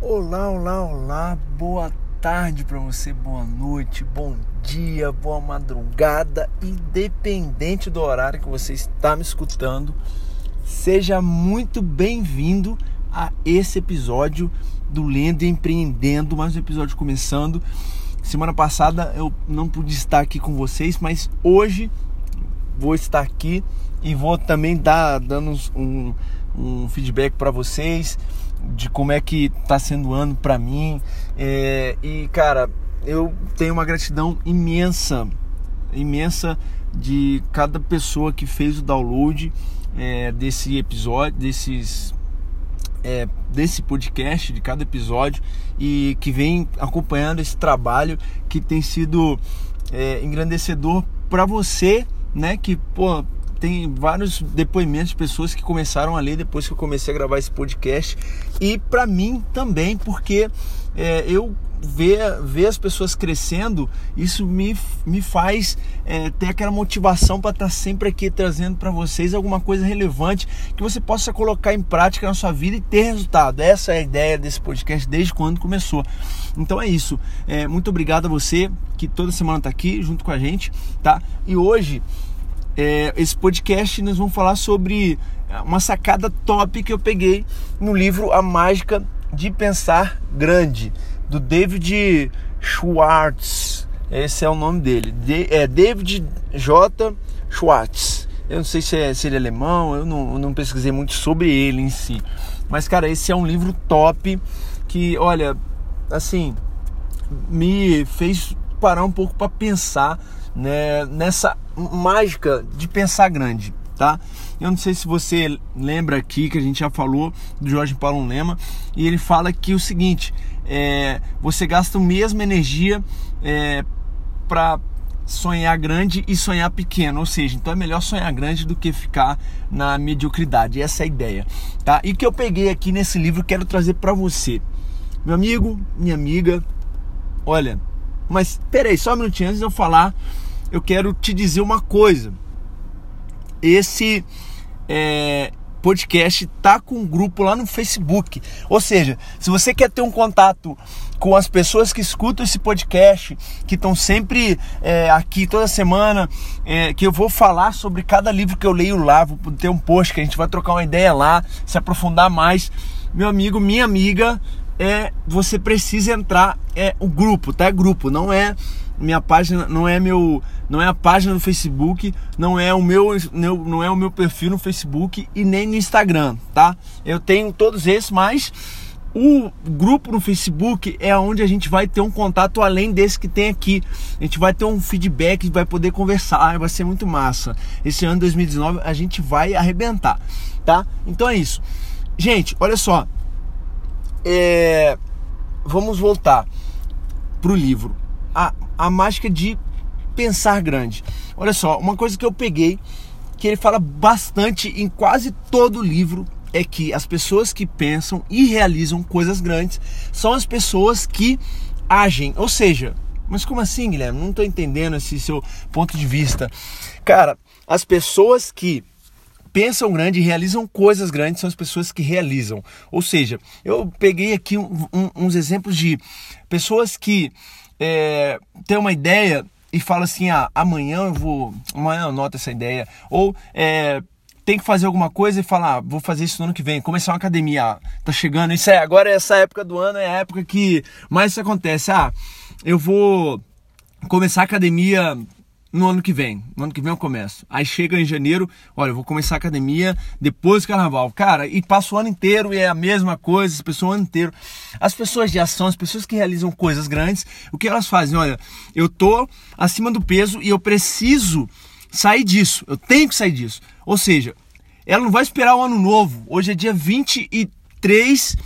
Olá, olá, olá, boa tarde para você, boa noite, bom dia, boa madrugada, independente do horário que você está me escutando, seja muito bem-vindo a esse episódio do Lendo e Empreendendo, mais um episódio começando. Semana passada eu não pude estar aqui com vocês, mas hoje vou estar aqui e vou também dar dando um, um feedback para vocês de como é que tá sendo o ano para mim. É, e cara, eu tenho uma gratidão imensa, imensa de cada pessoa que fez o download é, desse episódio, desses é, desse podcast, de cada episódio e que vem acompanhando esse trabalho que tem sido é, engrandecedor para você, né? Que pô, tem vários depoimentos de pessoas que começaram a ler depois que eu comecei a gravar esse podcast e para mim também porque é, eu ver, ver as pessoas crescendo, isso me, me faz é, ter aquela motivação para estar tá sempre aqui trazendo para vocês alguma coisa relevante que você possa colocar em prática na sua vida e ter resultado. Essa é a ideia desse podcast desde quando começou. Então é isso. É, muito obrigado a você que toda semana está aqui junto com a gente, tá? E hoje é, esse podcast nós vamos falar sobre uma sacada top que eu peguei no livro A Mágica de Pensar Grande, do David Schwartz. Esse é o nome dele. De, é David J. Schwartz. Eu não sei se, é, se ele é alemão, eu não, eu não pesquisei muito sobre ele em si. Mas, cara, esse é um livro top que, olha, assim, me fez parar um pouco para pensar né, nessa mágica de pensar grande, tá? Eu não sei se você lembra aqui que a gente já falou do Jorge Paulo Lema e ele fala que o seguinte: é, você gasta a mesma energia é, para sonhar grande e sonhar pequeno, ou seja, então é melhor sonhar grande do que ficar na mediocridade. Essa é a ideia, tá? E que eu peguei aqui nesse livro quero trazer para você, meu amigo, minha amiga. Olha, mas peraí, só um minutinho antes de eu falar eu quero te dizer uma coisa. Esse é, podcast tá com um grupo lá no Facebook. Ou seja, se você quer ter um contato com as pessoas que escutam esse podcast, que estão sempre é, aqui toda semana, é, que eu vou falar sobre cada livro que eu leio lá, vou ter um post que a gente vai trocar uma ideia lá, se aprofundar mais. Meu amigo, minha amiga, é você precisa entrar é o grupo, tá? É grupo, não é minha página, não é meu, não é a página do Facebook, não é o meu, não é o meu perfil no Facebook e nem no Instagram, tá? Eu tenho todos esses, mas o grupo no Facebook é onde a gente vai ter um contato além desse que tem aqui. A gente vai ter um feedback, vai poder conversar, vai ser muito massa. Esse ano 2019 a gente vai arrebentar, tá? Então é isso. Gente, olha só, é, vamos voltar para o livro. A, a mágica de pensar grande. Olha só, uma coisa que eu peguei, que ele fala bastante em quase todo o livro, é que as pessoas que pensam e realizam coisas grandes são as pessoas que agem. Ou seja, mas como assim, Guilherme? Não estou entendendo esse seu ponto de vista. Cara, as pessoas que pensam grande e realizam coisas grandes são as pessoas que realizam. Ou seja, eu peguei aqui um, um, uns exemplos de pessoas que é, uma ideia e falam assim: ah, amanhã eu vou, amanhã eu anoto essa ideia. Ou é, tem que fazer alguma coisa e falar, ah, vou fazer isso no ano que vem, começar uma academia, ah, tá chegando, isso é, agora essa época do ano é a época que mais isso acontece. Ah, eu vou começar a academia no ano que vem. No ano que vem eu começo. Aí chega em janeiro, olha, eu vou começar a academia depois do carnaval. Cara, e passa o ano inteiro e é a mesma coisa, as pessoas o ano inteiro. As pessoas de ação, as pessoas que realizam coisas grandes, o que elas fazem? Olha, eu tô acima do peso e eu preciso sair disso. Eu tenho que sair disso. Ou seja, ela não vai esperar o ano novo. Hoje é dia 23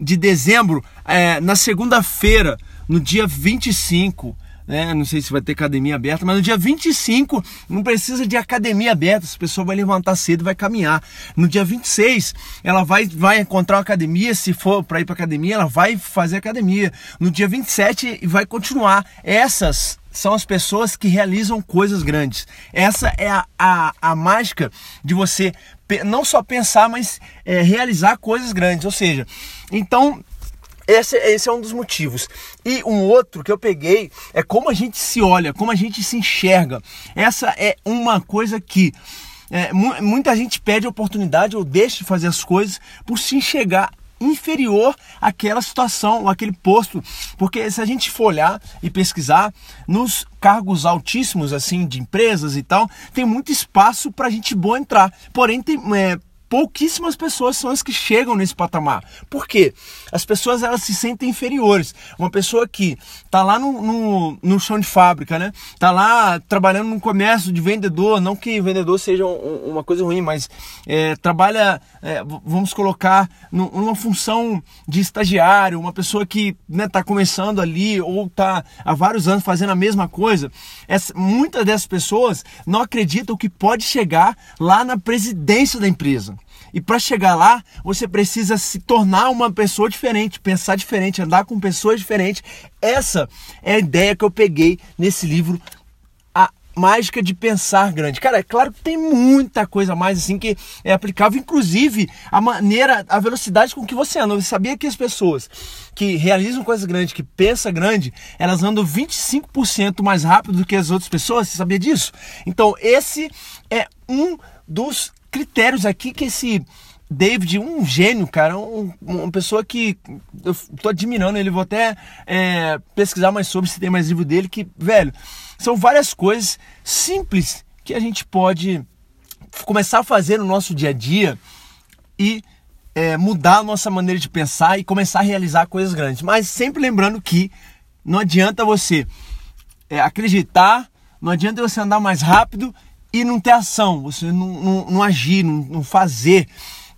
de dezembro, é, na segunda-feira, no dia 25 né? Não sei se vai ter academia aberta, mas no dia 25 não precisa de academia aberta, essa pessoa vai levantar cedo vai caminhar. No dia 26, ela vai, vai encontrar uma academia, se for para ir para academia, ela vai fazer academia. No dia 27 vai continuar. Essas são as pessoas que realizam coisas grandes. Essa é a, a, a mágica de você não só pensar, mas é, realizar coisas grandes. Ou seja, então esse, esse é um dos motivos. E um outro que eu peguei é como a gente se olha, como a gente se enxerga. Essa é uma coisa que é, muita gente pede oportunidade ou deixa de fazer as coisas por se enxergar inferior àquela situação, ou aquele posto. Porque se a gente for olhar e pesquisar, nos cargos altíssimos assim de empresas e tal, tem muito espaço para gente boa entrar. Porém, tem, é, pouquíssimas pessoas são as que chegam nesse patamar. Por quê? As pessoas elas se sentem inferiores. Uma pessoa que está lá no, no, no, chão de fábrica, né? Tá lá trabalhando no comércio de vendedor, não que vendedor seja um, uma coisa ruim, mas é, trabalha, é, vamos colocar, numa função de estagiário, uma pessoa que né, tá começando ali ou está há vários anos fazendo a mesma coisa. Essa, muitas dessas pessoas não acreditam que pode chegar lá na presidência da empresa. E para chegar lá, você precisa se tornar uma pessoa diferente, pensar diferente, andar com pessoas diferentes. Essa é a ideia que eu peguei nesse livro A Mágica de Pensar Grande. Cara, é claro que tem muita coisa mais assim que é aplicável, inclusive a maneira, a velocidade com que você anda. Você sabia que as pessoas que realizam coisas grandes, que pensam grande, elas andam 25% mais rápido do que as outras pessoas? Você sabia disso? Então, esse é um dos critérios aqui que esse David, um gênio, cara, um, uma pessoa que eu tô admirando ele, vou até é, pesquisar mais sobre se tem mais livro dele, que, velho, são várias coisas simples que a gente pode começar a fazer no nosso dia a dia e é, mudar a nossa maneira de pensar e começar a realizar coisas grandes. Mas sempre lembrando que não adianta você é, acreditar, não adianta você andar mais rápido e não ter ação, você não, não, não agir, não, não fazer.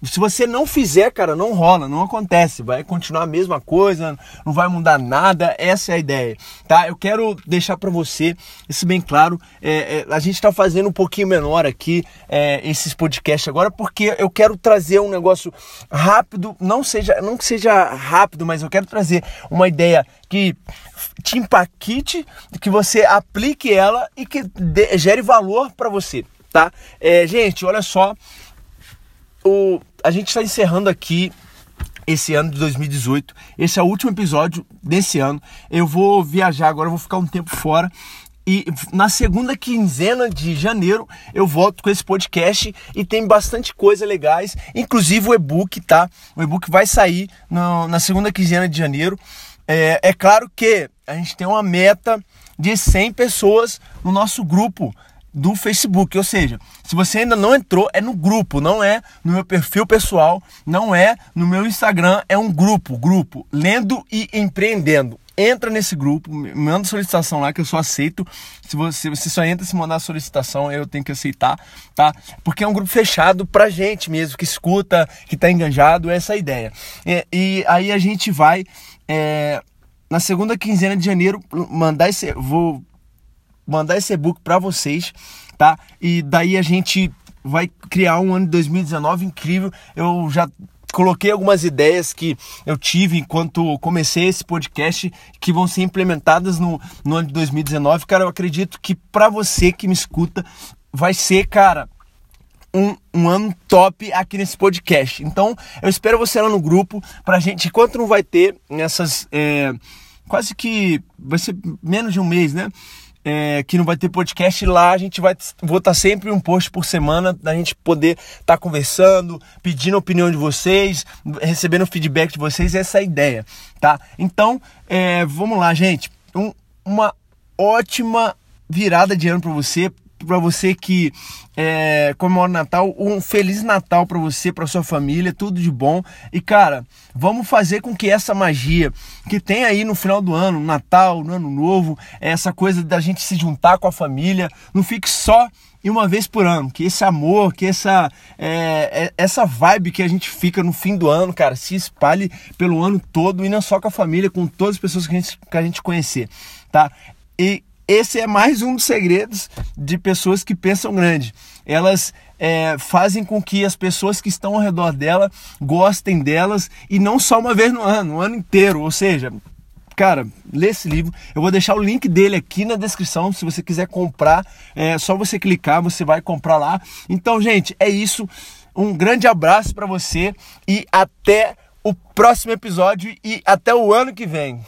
Se você não fizer, cara, não rola, não acontece. Vai continuar a mesma coisa, não vai mudar nada. Essa é a ideia, tá? Eu quero deixar para você isso bem claro. É, é, a gente está fazendo um pouquinho menor aqui é, esses podcasts agora porque eu quero trazer um negócio rápido, não seja, não que seja rápido, mas eu quero trazer uma ideia que te impacte, que você aplique ela e que de, gere valor para você, tá? É, gente, olha só o, a gente está encerrando aqui esse ano de 2018. Esse é o último episódio desse ano. Eu vou viajar agora, vou ficar um tempo fora. E na segunda quinzena de janeiro eu volto com esse podcast e tem bastante coisa legais, inclusive o e-book, tá? O e-book vai sair no, na segunda quinzena de janeiro. É, é claro que a gente tem uma meta de 100 pessoas no nosso grupo do Facebook. Ou seja, se você ainda não entrou, é no grupo, não é no meu perfil pessoal, não é no meu Instagram, é um grupo, grupo, lendo e empreendendo. Entra nesse grupo, manda solicitação lá que eu só aceito. Se você, você só entra se mandar solicitação, eu tenho que aceitar, tá? Porque é um grupo fechado pra gente mesmo, que escuta, que tá enganjado, essa é a ideia. E, e aí a gente vai, é, na segunda quinzena de janeiro, mandar esse. Vou mandar esse e-book para vocês, tá? E daí a gente vai criar um ano de 2019 incrível. Eu já coloquei algumas ideias que eu tive enquanto comecei esse podcast que vão ser implementadas no, no ano de 2019. Cara, eu acredito que para você que me escuta vai ser, cara, um, um, ano top aqui nesse podcast. Então, eu espero você lá no grupo pra gente, enquanto não vai ter nessas é, quase que vai ser menos de um mês, né? É, que não vai ter podcast lá, a gente vai botar sempre um post por semana da gente poder estar tá conversando, pedindo a opinião de vocês, recebendo feedback de vocês, essa é a ideia, tá? Então, é, vamos lá, gente. Um, uma ótima virada de ano para você, para você que é, comemora o Natal, um feliz Natal para você, para sua família, tudo de bom. E cara, vamos fazer com que essa magia que tem aí no final do ano, no Natal, no Ano Novo, essa coisa da gente se juntar com a família, não fique só e uma vez por ano, que esse amor, que essa é, é, essa vibe que a gente fica no fim do ano, cara, se espalhe pelo ano todo e não só com a família, com todas as pessoas que a gente, que a gente conhecer, tá? E esse é mais um dos segredos de pessoas que pensam grande. Elas é, fazem com que as pessoas que estão ao redor dela gostem delas e não só uma vez no ano, o ano inteiro. Ou seja, cara, lê esse livro. Eu vou deixar o link dele aqui na descrição. Se você quiser comprar, é só você clicar, você vai comprar lá. Então, gente, é isso. Um grande abraço para você e até o próximo episódio e até o ano que vem.